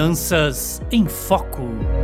Finanças em Foco.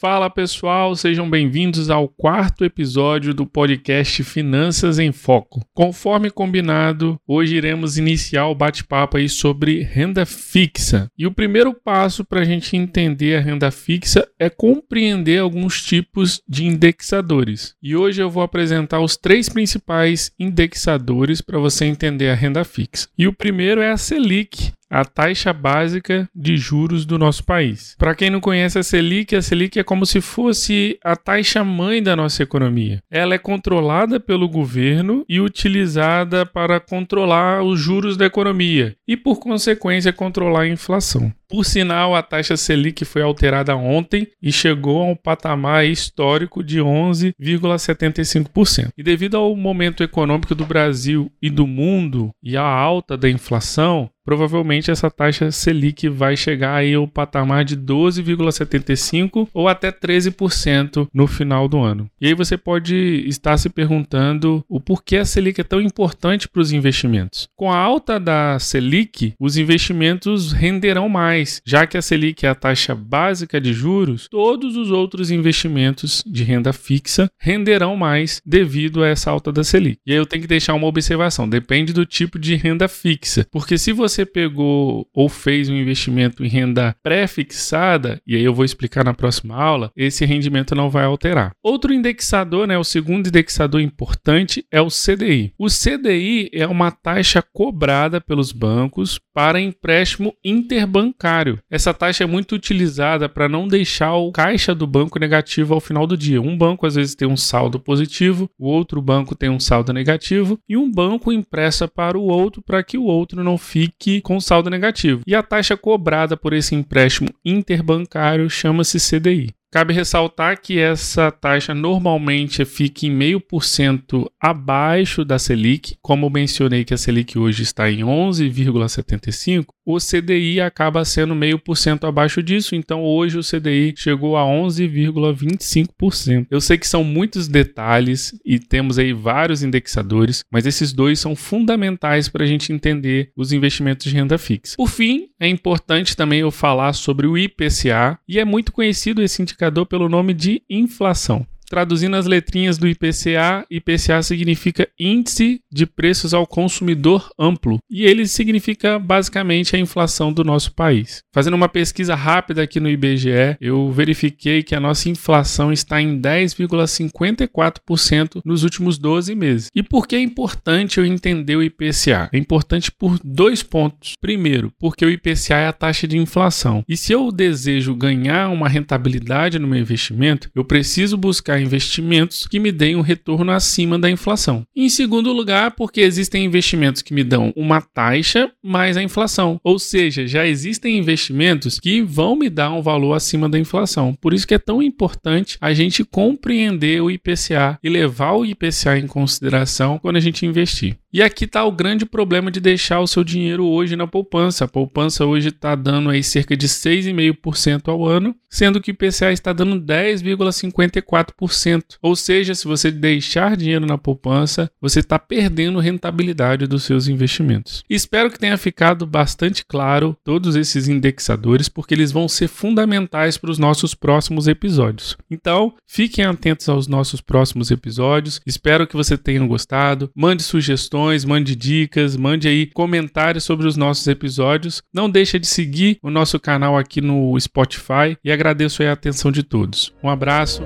Fala pessoal, sejam bem-vindos ao quarto episódio do podcast Finanças em Foco. Conforme combinado, hoje iremos iniciar o bate-papo aí sobre renda fixa. E o primeiro passo para a gente entender a renda fixa é compreender alguns tipos de indexadores. E hoje eu vou apresentar os três principais indexadores para você entender a renda fixa. E o primeiro é a Selic, a taxa básica de juros do nosso país. Para quem não conhece a Selic, a Selic é como se fosse a taxa mãe da nossa economia. Ela é controlada pelo governo e utilizada para controlar os juros da economia e, por consequência, controlar a inflação. Por sinal, a taxa Selic foi alterada ontem e chegou a um patamar histórico de 11,75%. E devido ao momento econômico do Brasil e do mundo e à alta da inflação, provavelmente essa taxa Selic vai chegar aí ao patamar de 12,75 ou até 13% no final do ano. E aí você pode estar se perguntando o porquê a Selic é tão importante para os investimentos. Com a alta da Selic, os investimentos renderão mais mais, já que a Selic é a taxa básica de juros, todos os outros investimentos de renda fixa renderão mais devido a essa alta da Selic. E aí eu tenho que deixar uma observação: depende do tipo de renda fixa, porque se você pegou ou fez um investimento em renda pré-fixada, e aí eu vou explicar na próxima aula, esse rendimento não vai alterar. Outro indexador, né, o segundo indexador importante é o CDI. O CDI é uma taxa cobrada pelos bancos para empréstimo interbancário bancário. Essa taxa é muito utilizada para não deixar o caixa do banco negativo ao final do dia. Um banco às vezes tem um saldo positivo, o outro banco tem um saldo negativo e um banco empresta para o outro para que o outro não fique com saldo negativo. E a taxa cobrada por esse empréstimo interbancário chama-se CDI. Cabe ressaltar que essa taxa normalmente fica em meio por cento abaixo da Selic, como mencionei que a Selic hoje está em 11,75, o CDI acaba sendo meio por cento abaixo disso, então hoje o CDI chegou a 11,25%. Eu sei que são muitos detalhes e temos aí vários indexadores, mas esses dois são fundamentais para a gente entender os investimentos de renda fixa. Por fim, é importante também eu falar sobre o IPCA e é muito conhecido esse indicador pelo nome de inflação. Traduzindo as letrinhas do IPCA, IPCA significa Índice de Preços ao Consumidor Amplo e ele significa basicamente a inflação do nosso país. Fazendo uma pesquisa rápida aqui no IBGE, eu verifiquei que a nossa inflação está em 10,54% nos últimos 12 meses. E por que é importante eu entender o IPCA? É importante por dois pontos. Primeiro, porque o IPCA é a taxa de inflação. E se eu desejo ganhar uma rentabilidade no meu investimento, eu preciso buscar investimentos que me deem um retorno acima da inflação. Em segundo lugar, porque existem investimentos que me dão uma taxa mais a inflação, ou seja, já existem investimentos que vão me dar um valor acima da inflação. Por isso que é tão importante a gente compreender o IPCA e levar o IPCA em consideração quando a gente investir. E aqui está o grande problema de deixar o seu dinheiro hoje na poupança. A poupança hoje está dando aí cerca de 6,5% ao ano, sendo que o IPCA está dando 10,54%. Ou seja, se você deixar dinheiro na poupança, você está perdendo rentabilidade dos seus investimentos. Espero que tenha ficado bastante claro todos esses indexadores, porque eles vão ser fundamentais para os nossos próximos episódios. Então, fiquem atentos aos nossos próximos episódios. Espero que você tenha gostado. Mande sugestões sugestões, mande dicas, mande aí comentários sobre os nossos episódios. Não deixa de seguir o nosso canal aqui no Spotify e agradeço a atenção de todos. Um abraço.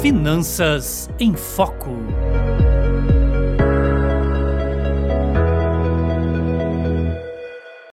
Finanças em Foco.